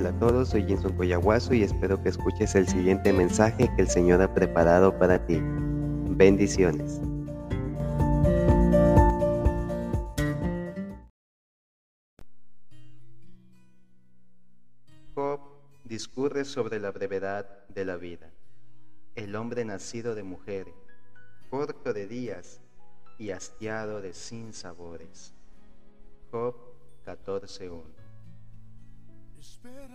Hola a todos, soy Jinson Coyahuaso y espero que escuches el siguiente mensaje que el Señor ha preparado para ti. Bendiciones. Job discurre sobre la brevedad de la vida. El hombre nacido de mujer, corto de días y hastiado de sinsabores. Job 14.1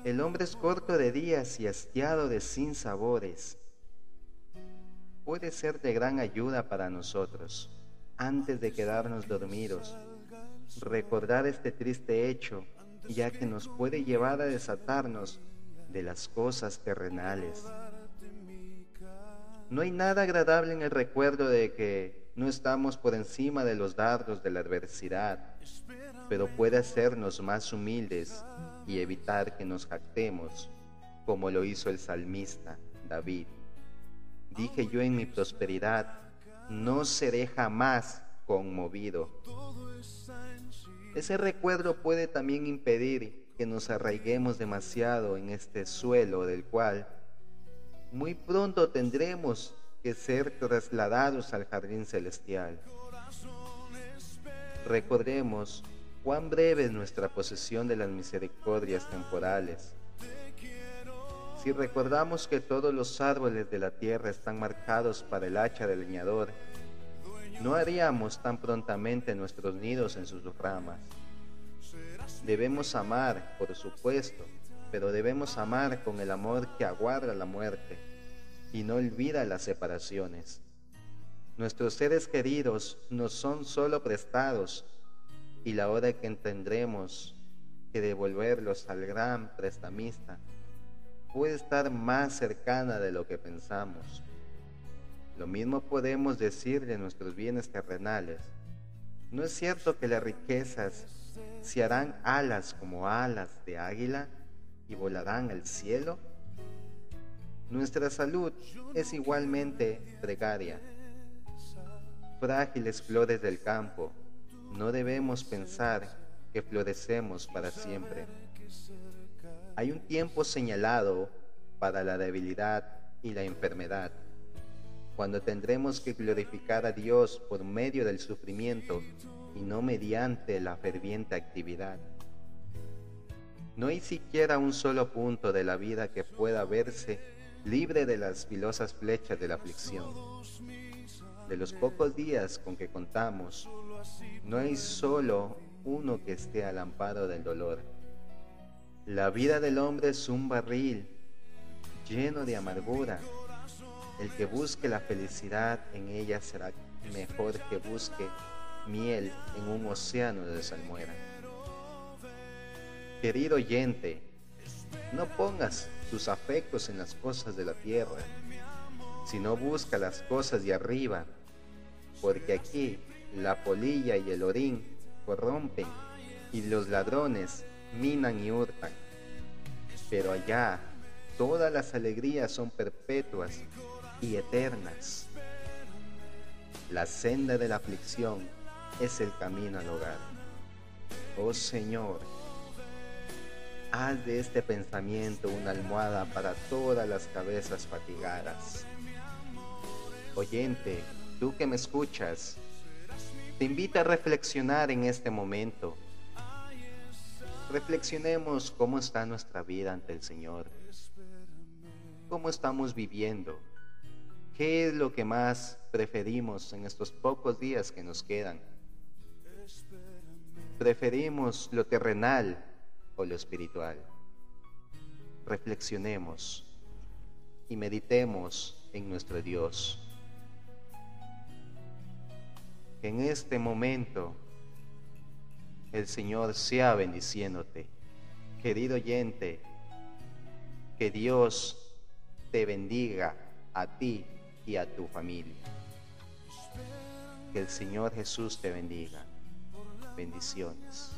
el hombre es corto de días y hastiado de sinsabores. Puede ser de gran ayuda para nosotros, antes de quedarnos dormidos, recordar este triste hecho, ya que nos puede llevar a desatarnos de las cosas terrenales. No hay nada agradable en el recuerdo de que no estamos por encima de los dardos de la adversidad, pero puede hacernos más humildes y evitar que nos jactemos, como lo hizo el salmista David. Dije yo en mi prosperidad, no seré jamás conmovido. Ese recuerdo puede también impedir que nos arraiguemos demasiado en este suelo del cual muy pronto tendremos que ser trasladados al jardín celestial. Recordemos cuán breve es nuestra posesión de las misericordias temporales. Si recordamos que todos los árboles de la tierra están marcados para el hacha del leñador, no haríamos tan prontamente nuestros nidos en sus ramas. Debemos amar, por supuesto, pero debemos amar con el amor que aguarda la muerte y no olvida las separaciones. Nuestros seres queridos no son solo prestados, y la hora que tendremos que devolverlos al gran prestamista puede estar más cercana de lo que pensamos. Lo mismo podemos decir de nuestros bienes terrenales. ¿No es cierto que las riquezas se harán alas como alas de águila y volarán al cielo? Nuestra salud es igualmente precaria. Frágiles flores del campo no debemos pensar que florecemos para siempre. Hay un tiempo señalado para la debilidad y la enfermedad, cuando tendremos que glorificar a Dios por medio del sufrimiento y no mediante la ferviente actividad. No hay siquiera un solo punto de la vida que pueda verse libre de las filosas flechas de la aflicción. De los pocos días con que contamos, no hay solo uno que esté al amparo del dolor. La vida del hombre es un barril lleno de amargura. El que busque la felicidad en ella será mejor que busque miel en un océano de salmuera. Querido oyente, no pongas tus afectos en las cosas de la tierra, sino busca las cosas de arriba, porque aquí la polilla y el orín corrompen y los ladrones minan y hurtan. Pero allá todas las alegrías son perpetuas y eternas. La senda de la aflicción es el camino al hogar. Oh Señor, haz de este pensamiento una almohada para todas las cabezas fatigadas. Oyente, tú que me escuchas, te invito a reflexionar en este momento. Reflexionemos cómo está nuestra vida ante el Señor. ¿Cómo estamos viviendo? ¿Qué es lo que más preferimos en estos pocos días que nos quedan? ¿Preferimos lo terrenal o lo espiritual? Reflexionemos y meditemos en nuestro Dios en este momento el Señor sea bendiciéndote. Querido oyente, que Dios te bendiga a ti y a tu familia. Que el Señor Jesús te bendiga. Bendiciones.